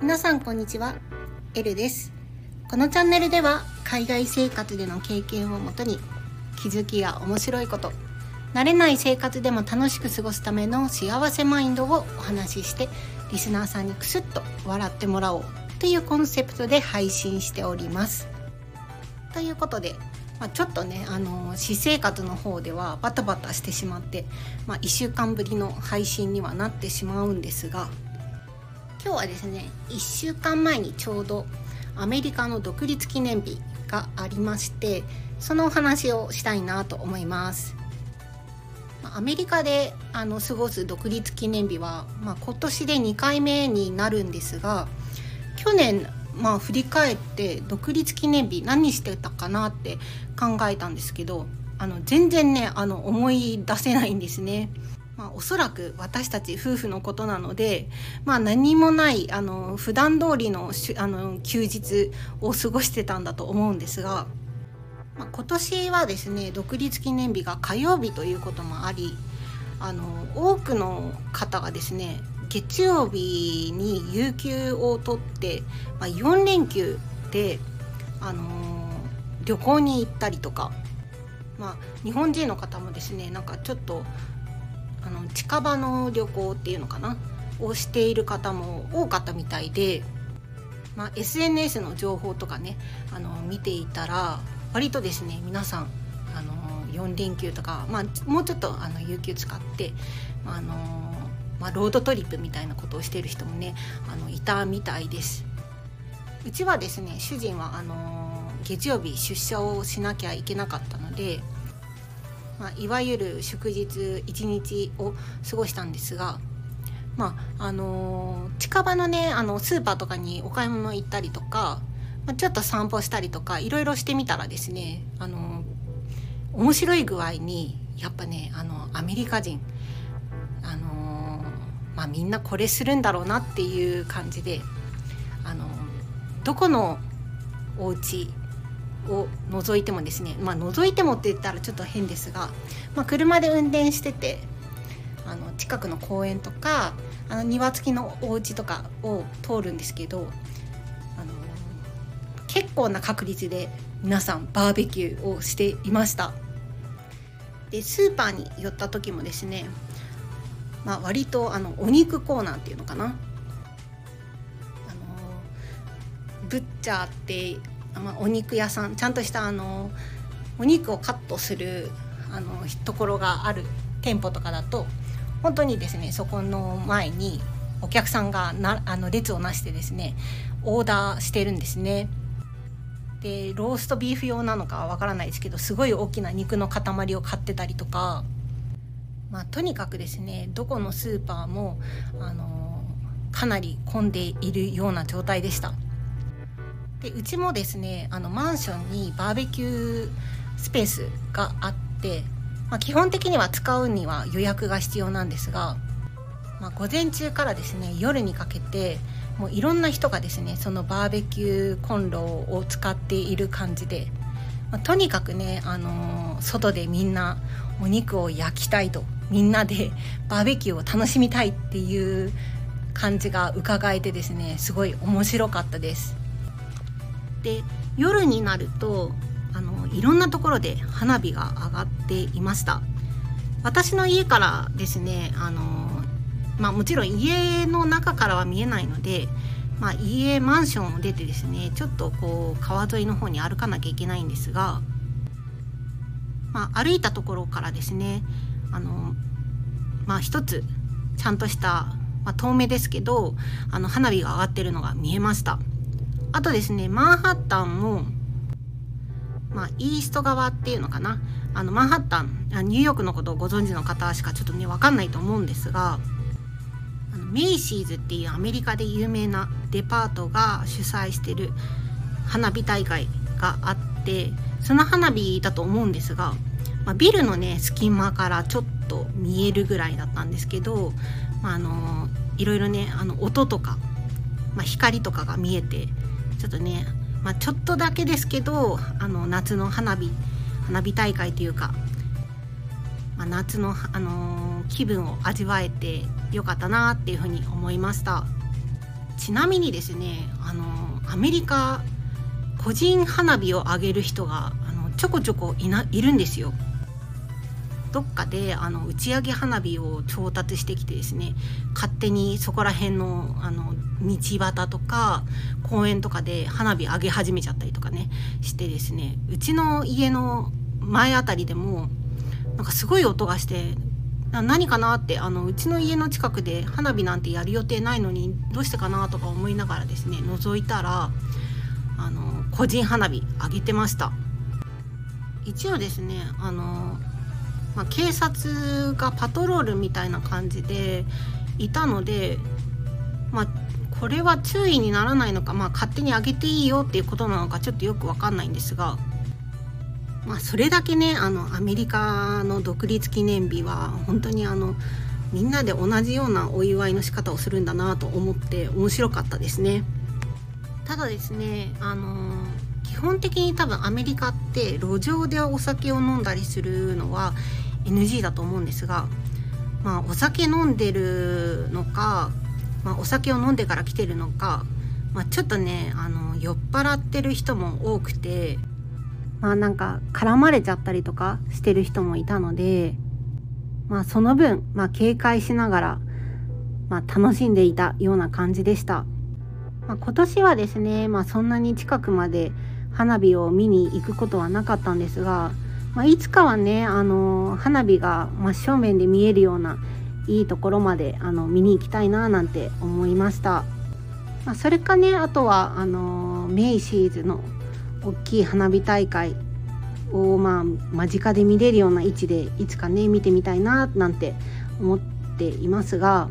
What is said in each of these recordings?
皆さんこんにちは。エルです。このチャンネルでは海外生活での経験をもとに気づきや面白いこと慣れない生活でも楽しく過ごすための幸せマインドをお話ししてリスナーさんにクスッと笑ってもらおうというコンセプトで配信しております。ということでまあ、ちょっとねあの私生活の方ではバタバタしてしまって、まあ、1週間ぶりの配信にはなってしまうんですが今日はですね1週間前にちょうどアメリカの独立記念日がありましてそのお話をしたいなと思います。アメリカであの過ごす独立記念日は、まあ、今年で2回目になるんですが去年まあ振り返って独立記念日何してたかなって考えたんですけどあの全然ねあの思い出せないんですね。まあ、おそらく私たち夫婦のことなので、まあ、何もないあの普段通りのあの休日を過ごしてたんだと思うんですが、まあ、今年はですね独立記念日が火曜日ということもありあの多くの方がですね月曜日に有給を取って、まあ、4連休で、あのー、旅行に行ったりとか、まあ、日本人の方もですねなんかちょっとあの近場の旅行っていうのかなをしている方も多かったみたいで、まあ、SNS の情報とかねあの見ていたら割とですね皆さんあの4連休とか、まあ、もうちょっとあの有給使って、あのまあ、ロードトリップみたいなことをしてる人もねあのいたみたいです。うちはですね主人はあの月曜日出社をしなきゃいけなかったので、まあ、いわゆる祝日1日を過ごしたんですがまああの近場のねあのスーパーとかにお買い物行ったりとか、まあ、ちょっと散歩したりとかいろいろしてみたらですねあの面白い具合にやっぱねあのアメリカ人まあ、みんなこれするんだろうなっていう感じであのどこのお家を覗いてもですねまあ覗いてもって言ったらちょっと変ですが、まあ、車で運転しててあの近くの公園とかあの庭付きのお家とかを通るんですけどあの結構な確率で皆さんバーベキューをしていました。でスーパーに寄った時もですねまあ、割とあのお肉コーナーっていうのかなあのブッチャーって、まあ、お肉屋さんちゃんとしたあのお肉をカットするあのところがある店舗とかだと本当にですねそこの前にお客さんがなあの列をなしてですねオーダーしてるんですね。でローストビーフ用なのかわからないですけどすごい大きな肉の塊を買ってたりとかまあ、とにかくですねどこのスーパーも、あのかなり混んでいるような状態でした。でうちもですねあのマンションにバーベキュースペースがあって、まあ、基本的には使うには予約が必要なんですが、まあ、午前中からですね夜にかけてもういろんな人がですねそのバーベキューコンロを使っている感じで、まあ、とにかくね、あのー、外でみんなお肉を焼きたいとみんなでバーベキューを楽しみたいっていう感じが伺えてですねすごい面白かったです。で夜になるとあのいろんなところで花火が上がっていました。私の家からですねあのまあもちろん家の中からは見えないのでまあ、家マンションを出てですねちょっとこう川沿いの方に歩かなきゃいけないんですが、まあ、歩いたところからですねあのまあ一つちゃんとした、まあ、遠目ですけどあの花火が上がってるのが見えました。あとですねマンハッタンもまあイースト側っていうのかな。あのマンハッタンニューヨークのことをご存知の方しかちょっとね分かんないと思うんですがあのメイシーズっていうアメリカで有名なデパートが主催してる花火大会があってその花火だと思うんですがまあ、ビルのね隙間からちょっと見えるぐらいだったんですけど、まあ、あのいろいろねあの音とか、まあ、光とかが見えてちょっとね、まあ、ちょっとだけですけどあの夏の花火花火大会というか、まあ、夏の、あのー、気分を味わえてよかったなっていうふうに思いました。ちなみにですね、あのー、アメリカ個人花火を上げる人があのちょこちょこいないるんですよ。どっかであの打ち上げ花火を調達してきてですね勝手にそこら辺のあの道端とか公園とかで花火上げ始めちゃったりとかねしてですねうちの家の前あたりでもなんかすごい音がして何かなってあのうちの家の近くで花火なんてやる予定ないのにどうしてかなとか思いながらですね覗いたらあの個人花火上げてました。一応ですねあのまあ、警察がパトロールみたいな感じでいたので、まあ、これは注意にならないのか、まあ、勝手に上げていいよっていうことなのかちょっとよく分かんないんですが、まあ、それだけねあのアメリカの独立記念日は本当にあのみんなで同じようなお祝いの仕方をするんだなと思って面白かったですね。ただですねあの基本的に多分アメリカって路上でお酒を飲んだりするのは NG だと思うんですが、まあ、お酒飲んでるのか、まあ、お酒を飲んでから来てるのか、まあ、ちょっとねあの酔っ払ってる人も多くてまあなんか絡まれちゃったりとかしてる人もいたので、まあ、その分、まあ、警戒しながら、まあ、楽しんでいたような感じでした。まあ、今年はですね、まあ、そんなに近くまで花火を見に行くことはなかったんですがまあ、いつかはね、あの花火が真正面で見えるようないいところまであの見に行きたいななんて思いました、まあ、それかねあとはあのメイシーズの大きい花火大会をまあ間近で見れるような位置でいつかね見てみたいななんて思っていますが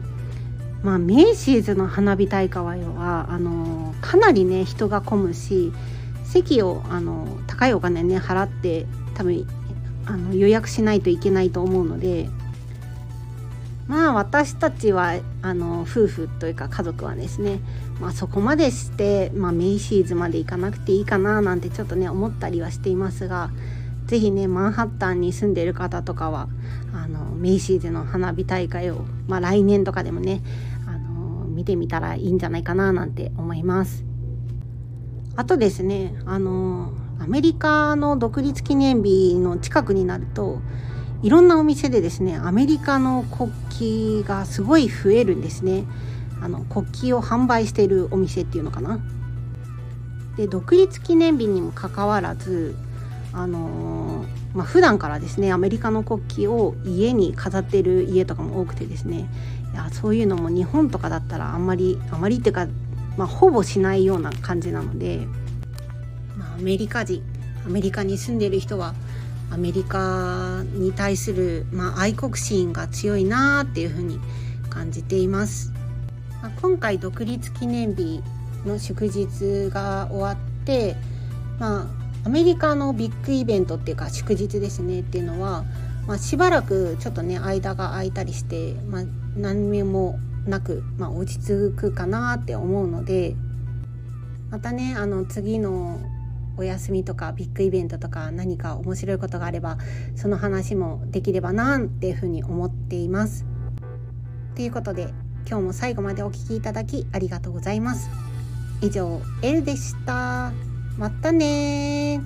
まあメイシーズの花火大会はあのかなりね人が混むし席をあの高いお金ね払って多分あの予約しないといけないと思うのでまあ私たちはあの夫婦というか家族はですね、まあ、そこまでして、まあ、メイシーズまで行かなくていいかななんてちょっとね思ったりはしていますが是非ねマンハッタンに住んでいる方とかはあのメイシーズの花火大会を、まあ、来年とかでもねあの見てみたらいいんじゃないかななんて思います。あとですねあのアメリカの独立記念日の近くになるといろんなお店でですねアメリカの国旗がすごい増えるんですね。あの国旗を販売しているお店っていうのかな。で独立記念日にもかかわらずあのー、まあ、普段からですねアメリカの国旗を家に飾ってる家とかも多くてですねいやそういうのも日本とかだったらあんまりあまりっていうか、まあ、ほぼしないような感じなのでまアメリカ人アメリカに住んでいる人はアメリカに対する、まあ、愛国心が強いなっていうふうに感じています。まあ、今回独立記念日の祝日が終わって、まあ、アメリカのビッグイベントっていうか祝日ですねっていうのは、まあ、しばらくちょっとね間が空いたりして、まあ、何もなく、まあ、落ち着くかなって思うのでまたねあの次のお休みとかビッグイベントとか何か面白いことがあればその話もできればなっていうふうに思っています。ということで今日も最後までお聴きいただきありがとうございます。以上 L でした。またね